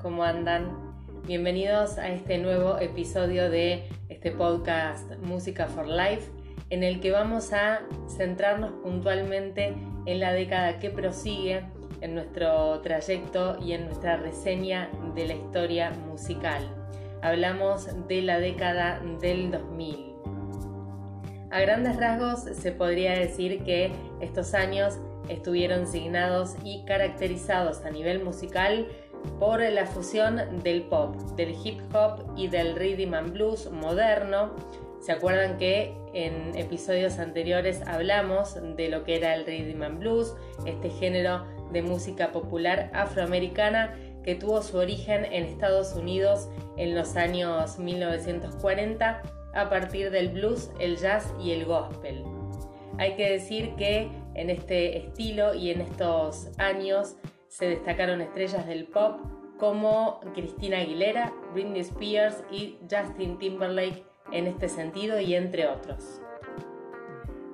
¿cómo andan? Bienvenidos a este nuevo episodio de este podcast Música for Life, en el que vamos a centrarnos puntualmente en la década que prosigue, en nuestro trayecto y en nuestra reseña de la historia musical. Hablamos de la década del 2000. A grandes rasgos se podría decir que estos años estuvieron signados y caracterizados a nivel musical por la fusión del pop, del hip hop y del rhythm and blues moderno. ¿Se acuerdan que en episodios anteriores hablamos de lo que era el rhythm and blues, este género de música popular afroamericana que tuvo su origen en Estados Unidos en los años 1940 a partir del blues, el jazz y el gospel. Hay que decir que en este estilo y en estos años se destacaron estrellas del pop como Cristina Aguilera, Britney Spears y Justin Timberlake en este sentido y entre otros.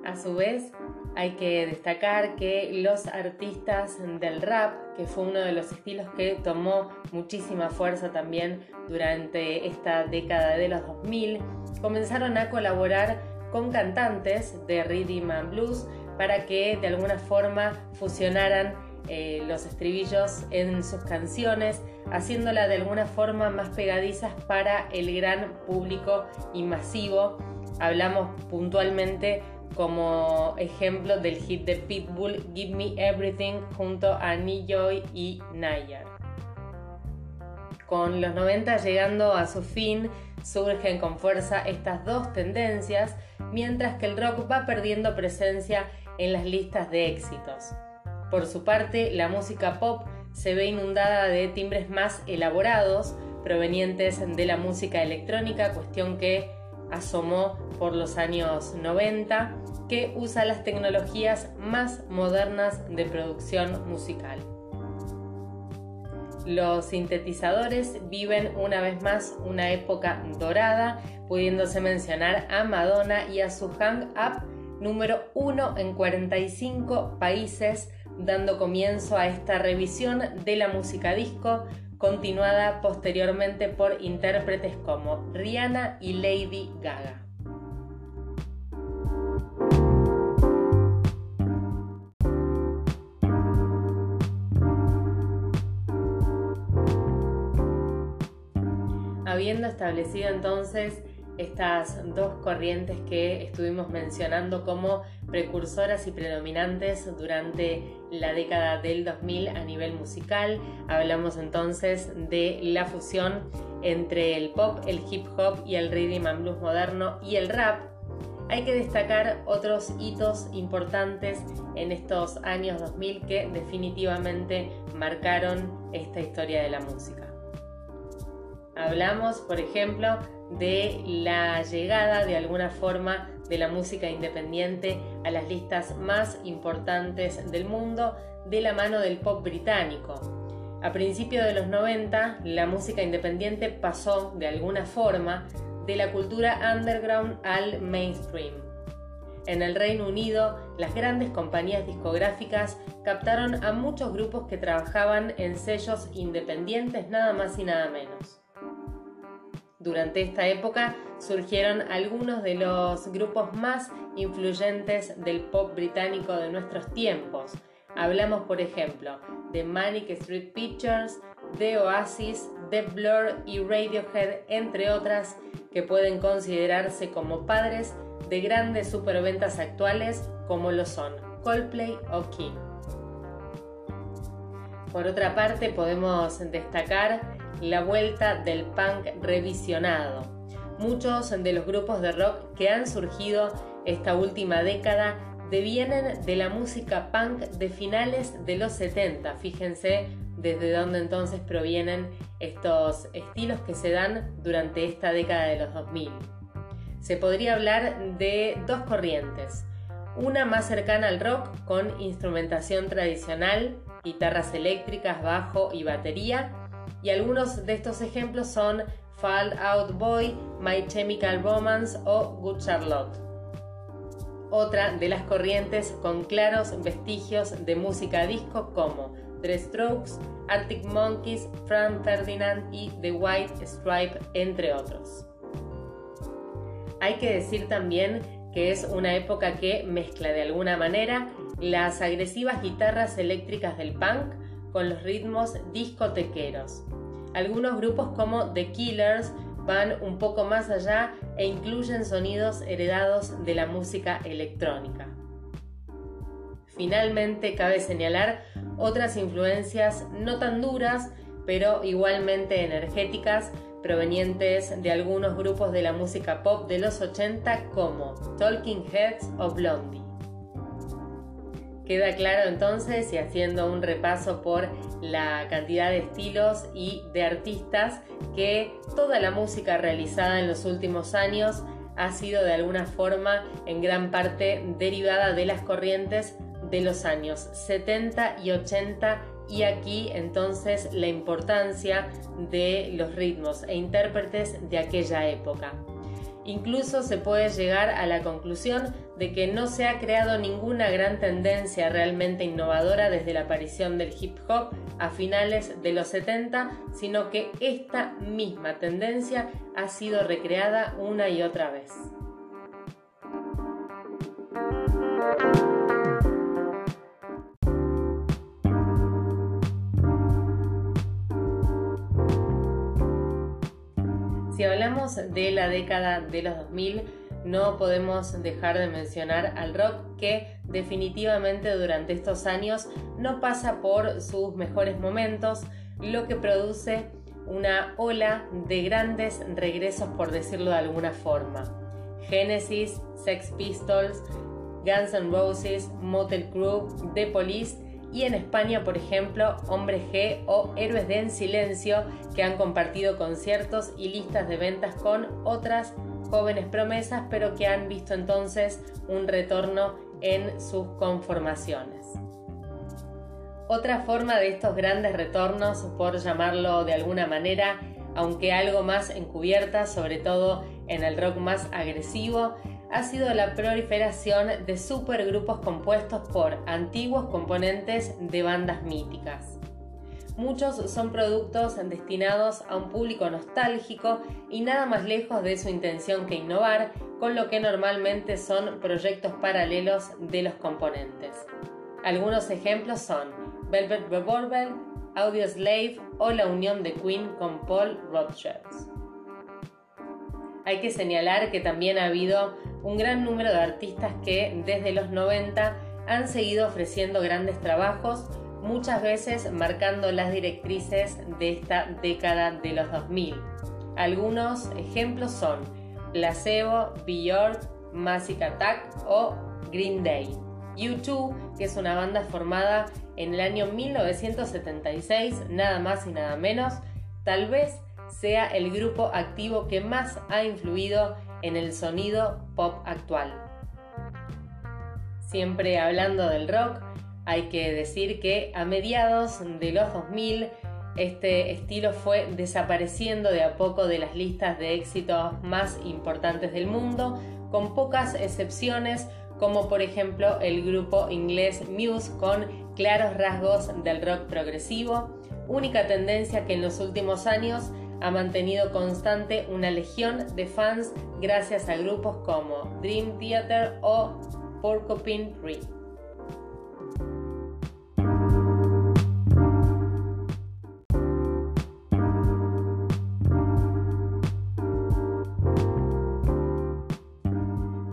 A su vez, hay que destacar que los artistas del rap, que fue uno de los estilos que tomó muchísima fuerza también durante esta década de los 2000, comenzaron a colaborar con cantantes de rhythm and blues para que de alguna forma fusionaran eh, los estribillos en sus canciones, haciéndola de alguna forma más pegadizas para el gran público y masivo. Hablamos puntualmente como ejemplo del hit de Pitbull Give Me Everything junto a Joy y Nayar. Con los 90 llegando a su fin, surgen con fuerza estas dos tendencias, mientras que el rock va perdiendo presencia en las listas de éxitos. Por su parte, la música pop se ve inundada de timbres más elaborados, provenientes de la música electrónica, cuestión que asomó por los años 90, que usa las tecnologías más modernas de producción musical. Los sintetizadores viven una vez más una época dorada, pudiéndose mencionar a Madonna y a su Hang Up número 1 en 45 países, dando comienzo a esta revisión de la música disco, continuada posteriormente por intérpretes como Rihanna y Lady Gaga. Habiendo establecido entonces estas dos corrientes que estuvimos mencionando como precursoras y predominantes durante la década del 2000 a nivel musical. Hablamos entonces de la fusión entre el pop, el hip hop y el rhythm and blues moderno y el rap. Hay que destacar otros hitos importantes en estos años 2000 que definitivamente marcaron esta historia de la música. Hablamos, por ejemplo, de la llegada de alguna forma de la música independiente a las listas más importantes del mundo de la mano del pop británico. A principios de los 90, la música independiente pasó de alguna forma de la cultura underground al mainstream. En el Reino Unido, las grandes compañías discográficas captaron a muchos grupos que trabajaban en sellos independientes nada más y nada menos. Durante esta época surgieron algunos de los grupos más influyentes del pop británico de nuestros tiempos. Hablamos, por ejemplo, de Manic Street Pictures, de Oasis, The Blur y Radiohead, entre otras, que pueden considerarse como padres de grandes superventas actuales como lo son Coldplay o King. Por otra parte, podemos destacar la vuelta del punk revisionado. Muchos de los grupos de rock que han surgido esta última década devienen de la música punk de finales de los 70. Fíjense desde dónde entonces provienen estos estilos que se dan durante esta década de los 2000. Se podría hablar de dos corrientes. Una más cercana al rock con instrumentación tradicional, guitarras eléctricas, bajo y batería, y algunos de estos ejemplos son Fall Out Boy, My Chemical Romance o Good Charlotte. Otra de las corrientes con claros vestigios de música disco como The Strokes, Arctic Monkeys, Frank Ferdinand y The White Stripe, entre otros. Hay que decir también que es una época que mezcla de alguna manera las agresivas guitarras eléctricas del punk con los ritmos discotequeros. Algunos grupos como The Killers van un poco más allá e incluyen sonidos heredados de la música electrónica. Finalmente, cabe señalar otras influencias no tan duras, pero igualmente energéticas, provenientes de algunos grupos de la música pop de los 80 como Talking Heads o Blondie. Queda claro entonces, y haciendo un repaso por la cantidad de estilos y de artistas, que toda la música realizada en los últimos años ha sido de alguna forma en gran parte derivada de las corrientes de los años 70 y 80 y aquí entonces la importancia de los ritmos e intérpretes de aquella época. Incluso se puede llegar a la conclusión de que no se ha creado ninguna gran tendencia realmente innovadora desde la aparición del hip hop a finales de los 70, sino que esta misma tendencia ha sido recreada una y otra vez. Si hablamos de la década de los 2000, no podemos dejar de mencionar al rock que definitivamente durante estos años no pasa por sus mejores momentos, lo que produce una ola de grandes regresos por decirlo de alguna forma. Genesis, Sex Pistols, Guns N' Roses, Motel Crew, The Police y en España, por ejemplo, Hombre G o Héroes de En Silencio, que han compartido conciertos y listas de ventas con otras jóvenes promesas, pero que han visto entonces un retorno en sus conformaciones. Otra forma de estos grandes retornos, por llamarlo de alguna manera, aunque algo más encubierta, sobre todo en el rock más agresivo, ha sido la proliferación de supergrupos compuestos por antiguos componentes de bandas míticas. Muchos son productos destinados a un público nostálgico y nada más lejos de su intención que innovar, con lo que normalmente son proyectos paralelos de los componentes. Algunos ejemplos son Velvet Revolver, Audio Slave o la unión de Queen con Paul Rothschild. Hay que señalar que también ha habido un gran número de artistas que desde los 90 han seguido ofreciendo grandes trabajos, muchas veces marcando las directrices de esta década de los 2000. Algunos ejemplos son Placebo, Björk, Massive Attack o Green Day. U2, que es una banda formada en el año 1976, nada más y nada menos, tal vez sea el grupo activo que más ha influido en el sonido pop actual. Siempre hablando del rock, hay que decir que a mediados de los 2000 este estilo fue desapareciendo de a poco de las listas de éxitos más importantes del mundo, con pocas excepciones como por ejemplo el grupo inglés Muse con claros rasgos del rock progresivo, única tendencia que en los últimos años ha mantenido constante una legión de fans gracias a grupos como Dream Theater o Porcupine Tree.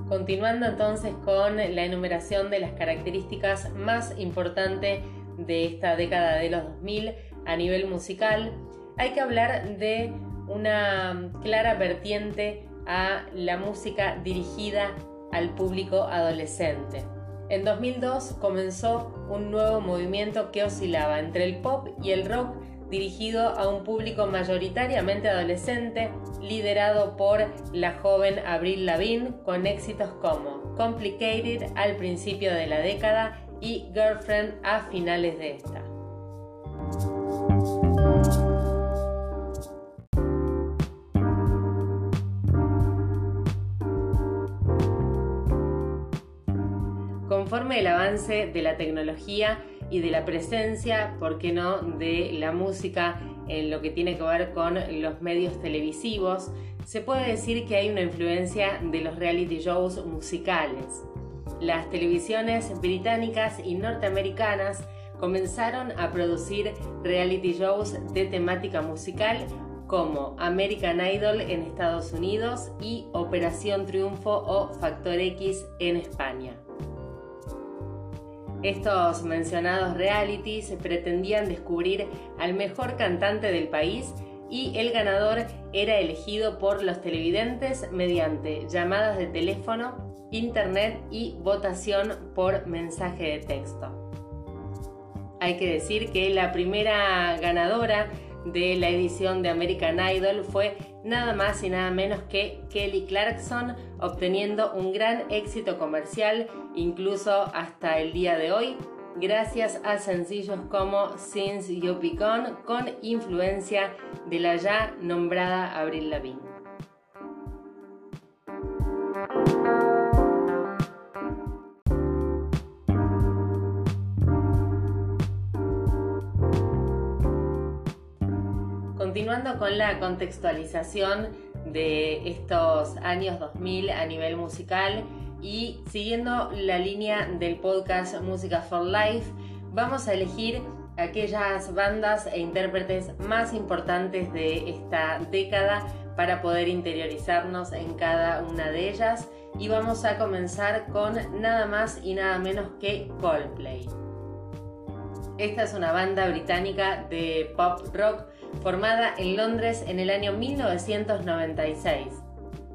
Continuando entonces con la enumeración de las características más importantes de esta década de los 2000 a nivel musical, hay que hablar de una clara vertiente a la música dirigida al público adolescente. En 2002 comenzó un nuevo movimiento que oscilaba entre el pop y el rock dirigido a un público mayoritariamente adolescente, liderado por la joven Avril Lavigne con éxitos como Complicated al principio de la década y Girlfriend a finales de esta. Conforme el avance de la tecnología y de la presencia, ¿por qué no?, de la música en lo que tiene que ver con los medios televisivos, se puede decir que hay una influencia de los reality shows musicales. Las televisiones británicas y norteamericanas comenzaron a producir reality shows de temática musical como American Idol en Estados Unidos y Operación Triunfo o Factor X en España. Estos mencionados realities pretendían descubrir al mejor cantante del país y el ganador era elegido por los televidentes mediante llamadas de teléfono, internet y votación por mensaje de texto. Hay que decir que la primera ganadora de la edición de American Idol fue nada más y nada menos que Kelly Clarkson, obteniendo un gran éxito comercial incluso hasta el día de hoy, gracias a sencillos como Since You Begun con influencia de la ya nombrada Avril Lavigne. Continuando con la contextualización de estos años 2000 a nivel musical y siguiendo la línea del podcast Música for Life, vamos a elegir aquellas bandas e intérpretes más importantes de esta década para poder interiorizarnos en cada una de ellas y vamos a comenzar con nada más y nada menos que Coldplay. Esta es una banda británica de pop rock formada en Londres en el año 1996.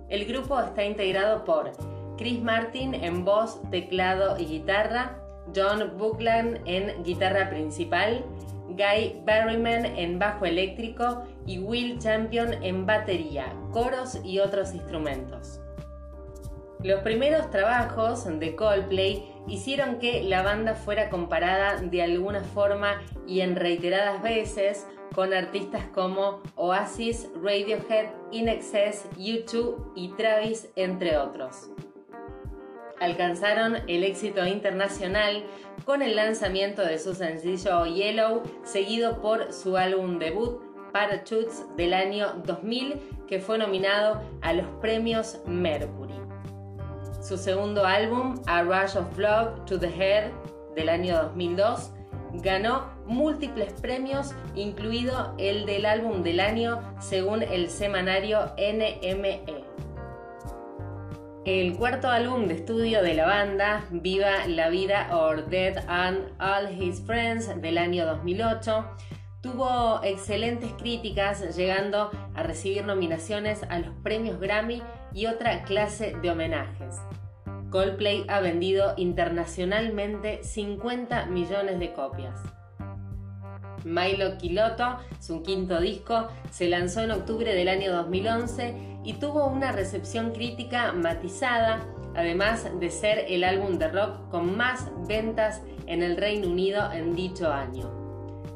El grupo está integrado por Chris Martin en voz, teclado y guitarra, John Buckland en guitarra principal, Guy Berryman en bajo eléctrico y Will Champion en batería, coros y otros instrumentos. Los primeros trabajos de Coldplay hicieron que la banda fuera comparada de alguna forma y en reiteradas veces con artistas como Oasis, Radiohead, INXS, U2 y Travis, entre otros. Alcanzaron el éxito internacional con el lanzamiento de su sencillo Yellow, seguido por su álbum debut Parachutes del año 2000, que fue nominado a los premios Mercury. Su segundo álbum, A Rush of Love to the Head, del año 2002, ganó múltiples premios, incluido el del álbum del año según el semanario NME. El cuarto álbum de estudio de la banda, Viva la Vida or Dead and All His Friends del año 2008, tuvo excelentes críticas, llegando a recibir nominaciones a los premios Grammy y otra clase de homenajes. Coldplay ha vendido internacionalmente 50 millones de copias. Milo Kiloto, su quinto disco, se lanzó en octubre del año 2011 y tuvo una recepción crítica matizada, además de ser el álbum de rock con más ventas en el Reino Unido en dicho año.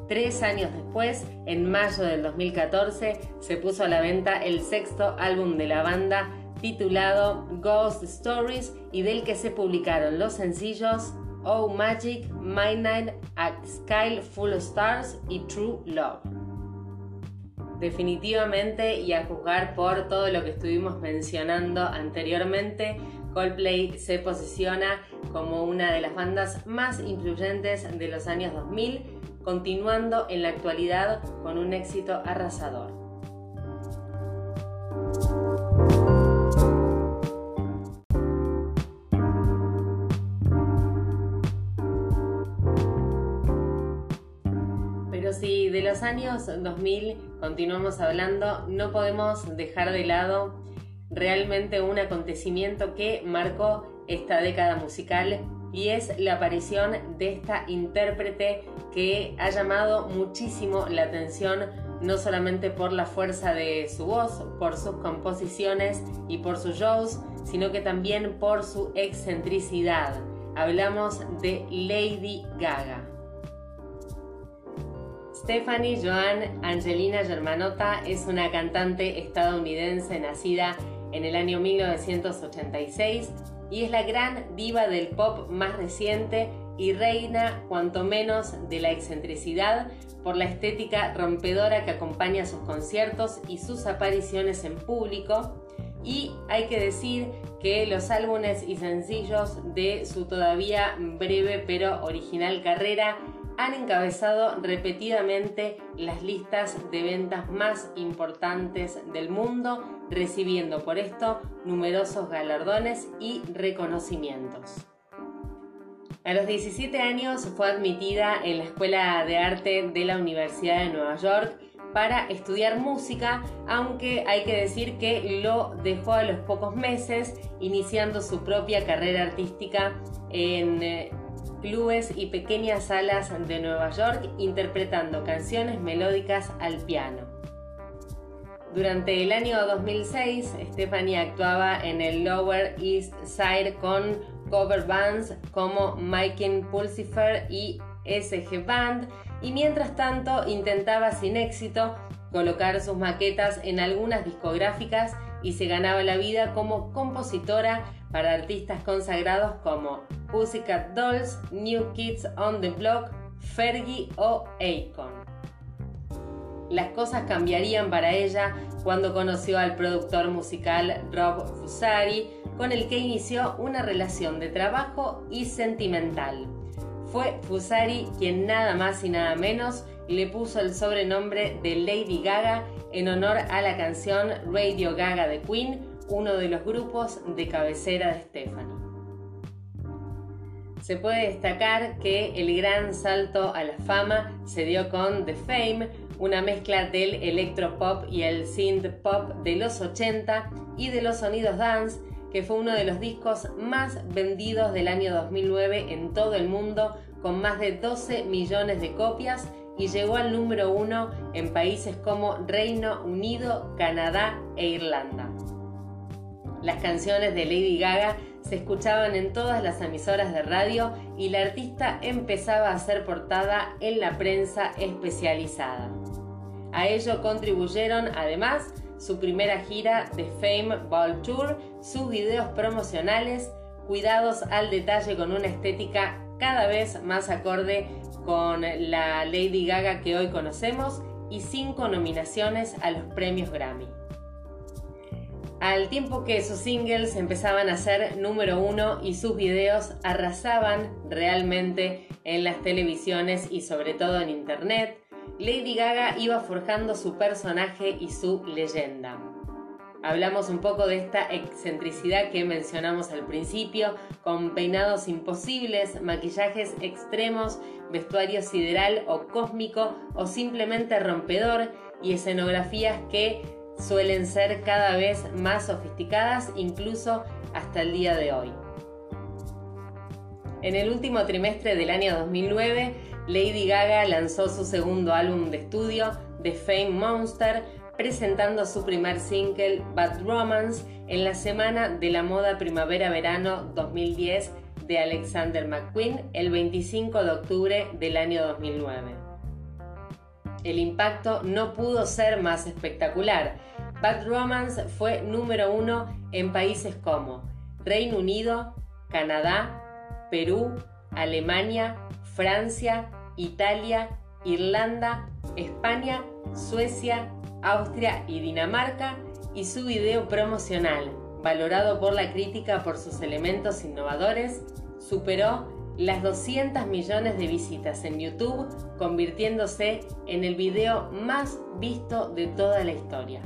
Tres años después, en mayo del 2014, se puso a la venta el sexto álbum de la banda titulado Ghost Stories y del que se publicaron los sencillos Oh Magic, My Night, A Sky Full of Stars y True Love. Definitivamente y a juzgar por todo lo que estuvimos mencionando anteriormente, Coldplay se posiciona como una de las bandas más influyentes de los años 2000, continuando en la actualidad con un éxito arrasador. Años 2000 continuamos hablando, no podemos dejar de lado realmente un acontecimiento que marcó esta década musical y es la aparición de esta intérprete que ha llamado muchísimo la atención no solamente por la fuerza de su voz, por sus composiciones y por sus shows, sino que también por su excentricidad. Hablamos de Lady Gaga. Stephanie Joan Angelina Germanotta es una cantante estadounidense nacida en el año 1986 y es la gran diva del pop más reciente y reina cuanto menos de la excentricidad por la estética rompedora que acompaña sus conciertos y sus apariciones en público. Y hay que decir que los álbumes y sencillos de su todavía breve pero original carrera han encabezado repetidamente las listas de ventas más importantes del mundo, recibiendo por esto numerosos galardones y reconocimientos. A los 17 años fue admitida en la Escuela de Arte de la Universidad de Nueva York para estudiar música, aunque hay que decir que lo dejó a los pocos meses, iniciando su propia carrera artística en eh, clubes y pequeñas salas de Nueva York, interpretando canciones melódicas al piano. Durante el año 2006, Stephanie actuaba en el Lower East Side con cover bands como Mike Pulsifer y SG Band y mientras tanto intentaba sin éxito colocar sus maquetas en algunas discográficas y se ganaba la vida como compositora para artistas consagrados como Pussycat Dolls, New Kids on the Block, Fergie o Akon. Las cosas cambiarían para ella cuando conoció al productor musical Rob Fusari, con el que inició una relación de trabajo y sentimental. Fue Fusari quien nada más y nada menos le puso el sobrenombre de Lady Gaga en honor a la canción Radio Gaga de Queen, uno de los grupos de cabecera de Stephanie. Se puede destacar que el gran salto a la fama se dio con The Fame, una mezcla del electropop y el synth pop de los 80 y de los sonidos dance, que fue uno de los discos más vendidos del año 2009 en todo el mundo, con más de 12 millones de copias y llegó al número uno en países como Reino Unido, Canadá e Irlanda. Las canciones de Lady Gaga se escuchaban en todas las emisoras de radio y la artista empezaba a ser portada en la prensa especializada. A ello contribuyeron además su primera gira de Fame Ball Tour, sus videos promocionales, cuidados al detalle con una estética cada vez más acorde con la Lady Gaga que hoy conocemos y cinco nominaciones a los premios Grammy. Al tiempo que sus singles empezaban a ser número uno y sus videos arrasaban realmente en las televisiones y sobre todo en internet, Lady Gaga iba forjando su personaje y su leyenda. Hablamos un poco de esta excentricidad que mencionamos al principio, con peinados imposibles, maquillajes extremos, vestuario sideral o cósmico o simplemente rompedor y escenografías que suelen ser cada vez más sofisticadas incluso hasta el día de hoy. En el último trimestre del año 2009, Lady Gaga lanzó su segundo álbum de estudio, The Fame Monster, presentando su primer single, Bad Romance, en la semana de la moda primavera-verano 2010 de Alexander McQueen el 25 de octubre del año 2009. El impacto no pudo ser más espectacular. Bad Romance fue número uno en países como Reino Unido, Canadá, Perú, Alemania, Francia, Italia, Irlanda, España, Suecia, Austria y Dinamarca y su video promocional, valorado por la crítica por sus elementos innovadores, superó las 200 millones de visitas en YouTube, convirtiéndose en el video más visto de toda la historia.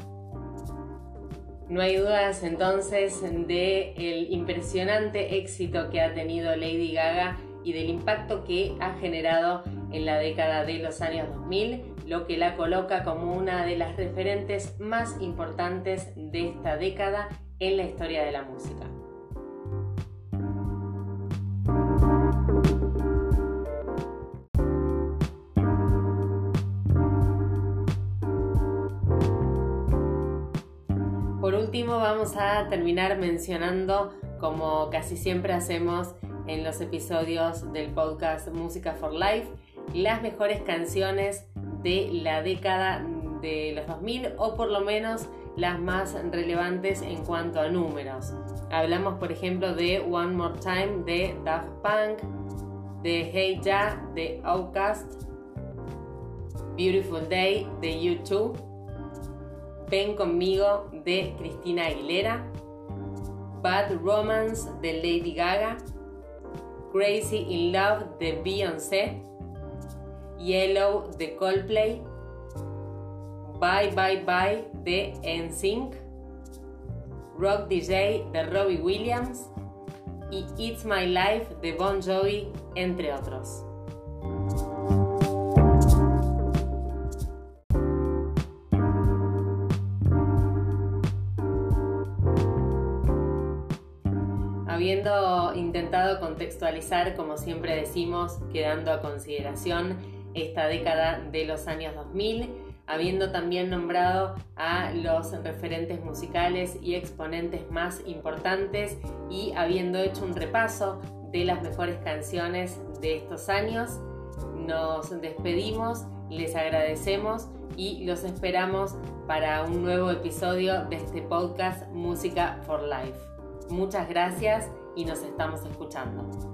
No hay dudas entonces de el impresionante éxito que ha tenido Lady Gaga y del impacto que ha generado en la década de los años 2000, lo que la coloca como una de las referentes más importantes de esta década en la historia de la música. Vamos a terminar mencionando, como casi siempre hacemos en los episodios del podcast Música for Life, las mejores canciones de la década de los 2000 o por lo menos las más relevantes en cuanto a números. Hablamos, por ejemplo, de One More Time de Daft Punk, de Hey Ya de Outcast, Beautiful Day de U2, Ven conmigo de Cristina Aguilera, Bad Romance de Lady Gaga, Crazy in Love de Beyoncé, Yellow de Coldplay, Bye Bye Bye de NSYNC, Rock DJ de Robbie Williams. Y It's My Life de Bon Jovi, entre otros. Habiendo intentado contextualizar, como siempre decimos, quedando a consideración esta década de los años 2000, habiendo también nombrado a los referentes musicales y exponentes más importantes y habiendo hecho un repaso de las mejores canciones de estos años. Nos despedimos, les agradecemos y los esperamos para un nuevo episodio de este podcast Música for Life. Muchas gracias y nos estamos escuchando.